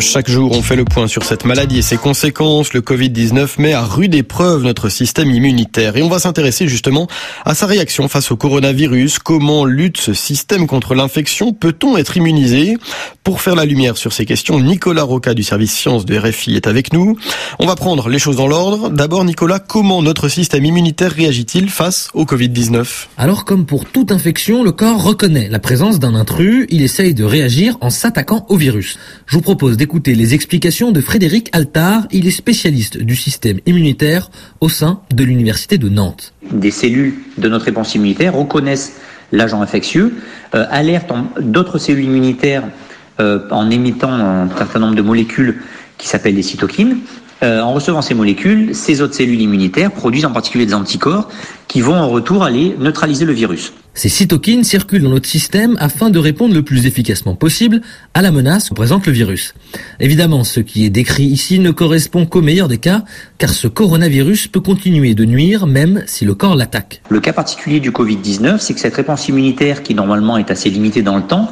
Chaque jour, on fait le point sur cette maladie et ses conséquences. Le Covid-19 met à rude épreuve notre système immunitaire et on va s'intéresser justement à sa réaction face au coronavirus. Comment lutte ce système contre l'infection? Peut-on être immunisé? Pour faire la lumière sur ces questions, Nicolas Roca du service sciences de RFI est avec nous. On va prendre les choses dans l'ordre. D'abord, Nicolas, comment notre système immunitaire réagit-il face au Covid-19 Alors, comme pour toute infection, le corps reconnaît la présence d'un intrus. Il essaye de réagir en s'attaquant au virus. Je vous propose d'écouter les explications de Frédéric Altard. Il est spécialiste du système immunitaire au sein de l'Université de Nantes. Des cellules de notre réponse immunitaire reconnaissent l'agent infectieux, euh, alertent d'autres cellules immunitaires euh, en émettant un certain nombre de molécules qui s'appellent des cytokines. Euh, en recevant ces molécules, ces autres cellules immunitaires produisent en particulier des anticorps qui vont en retour aller neutraliser le virus. Ces cytokines circulent dans notre système afin de répondre le plus efficacement possible à la menace que présente le virus. Évidemment, ce qui est décrit ici ne correspond qu'au meilleur des cas, car ce coronavirus peut continuer de nuire même si le corps l'attaque. Le cas particulier du Covid-19, c'est que cette réponse immunitaire, qui normalement est assez limitée dans le temps,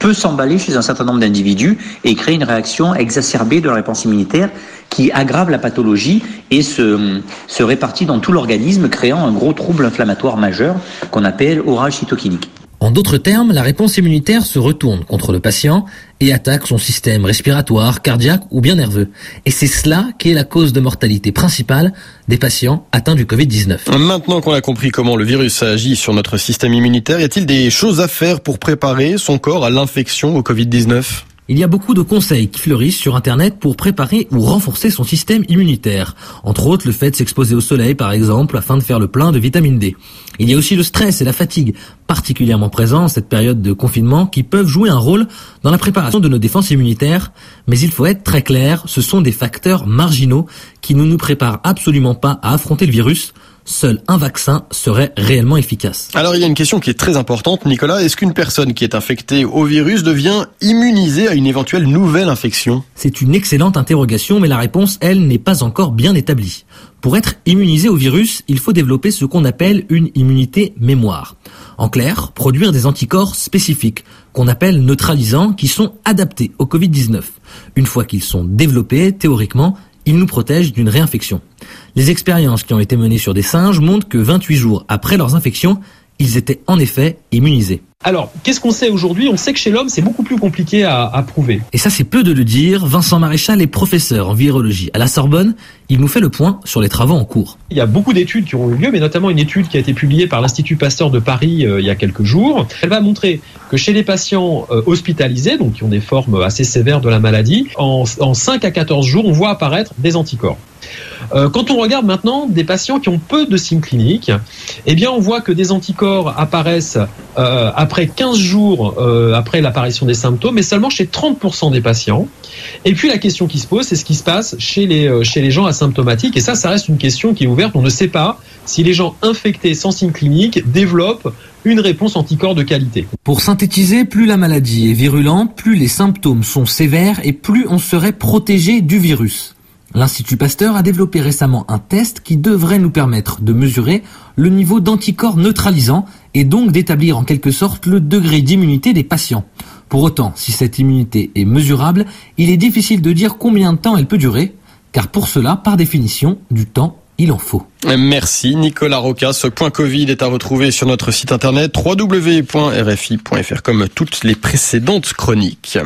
peut s'emballer chez un certain nombre d'individus et créer une réaction exacerbée de la réponse immunitaire qui aggrave la pathologie et se, se répartit dans tout l'organisme, créant un gros trouble inflammatoire majeur qu'on appelle cytokinique. En d'autres termes, la réponse immunitaire se retourne contre le patient et attaque son système respiratoire, cardiaque ou bien nerveux. Et c'est cela qui est la cause de mortalité principale des patients atteints du Covid-19. Maintenant qu'on a compris comment le virus agit sur notre système immunitaire, y a-t-il des choses à faire pour préparer son corps à l'infection au Covid-19 il y a beaucoup de conseils qui fleurissent sur Internet pour préparer ou renforcer son système immunitaire. Entre autres, le fait de s'exposer au soleil, par exemple, afin de faire le plein de vitamine D. Il y a aussi le stress et la fatigue, particulièrement présents en cette période de confinement, qui peuvent jouer un rôle dans la préparation de nos défenses immunitaires. Mais il faut être très clair, ce sont des facteurs marginaux qui ne nous préparent absolument pas à affronter le virus seul un vaccin serait réellement efficace. Alors il y a une question qui est très importante, Nicolas. Est-ce qu'une personne qui est infectée au virus devient immunisée à une éventuelle nouvelle infection? C'est une excellente interrogation, mais la réponse, elle, n'est pas encore bien établie. Pour être immunisé au virus, il faut développer ce qu'on appelle une immunité mémoire. En clair, produire des anticorps spécifiques, qu'on appelle neutralisants, qui sont adaptés au Covid-19. Une fois qu'ils sont développés, théoriquement, ils nous protègent d'une réinfection. Les expériences qui ont été menées sur des singes montrent que 28 jours après leurs infections, ils étaient en effet immunisés. Alors, qu'est-ce qu'on sait aujourd'hui? On sait que chez l'homme, c'est beaucoup plus compliqué à, à, prouver. Et ça, c'est peu de le dire. Vincent Maréchal est professeur en virologie à la Sorbonne. Il nous fait le point sur les travaux en cours. Il y a beaucoup d'études qui ont eu lieu, mais notamment une étude qui a été publiée par l'Institut Pasteur de Paris euh, il y a quelques jours. Elle va montrer que chez les patients euh, hospitalisés, donc qui ont des formes assez sévères de la maladie, en, en 5 à 14 jours, on voit apparaître des anticorps. Euh, quand on regarde maintenant des patients qui ont peu de signes cliniques, eh bien on voit que des anticorps apparaissent euh, après 15 jours euh, après l'apparition des symptômes, mais seulement chez 30% des patients. Et puis la question qui se pose, c'est ce qui se passe chez les, chez les gens asymptomatiques. Et ça, ça reste une question qui est ouverte. On ne sait pas si les gens infectés sans signes cliniques développent une réponse anticorps de qualité. Pour synthétiser, plus la maladie est virulente, plus les symptômes sont sévères et plus on serait protégé du virus. L'Institut Pasteur a développé récemment un test qui devrait nous permettre de mesurer le niveau d'anticorps neutralisants et donc d'établir en quelque sorte le degré d'immunité des patients. Pour autant, si cette immunité est mesurable, il est difficile de dire combien de temps elle peut durer, car pour cela, par définition, du temps il en faut. Merci Nicolas Roca. Ce point Covid est à retrouver sur notre site internet www.rfi.fr comme toutes les précédentes chroniques.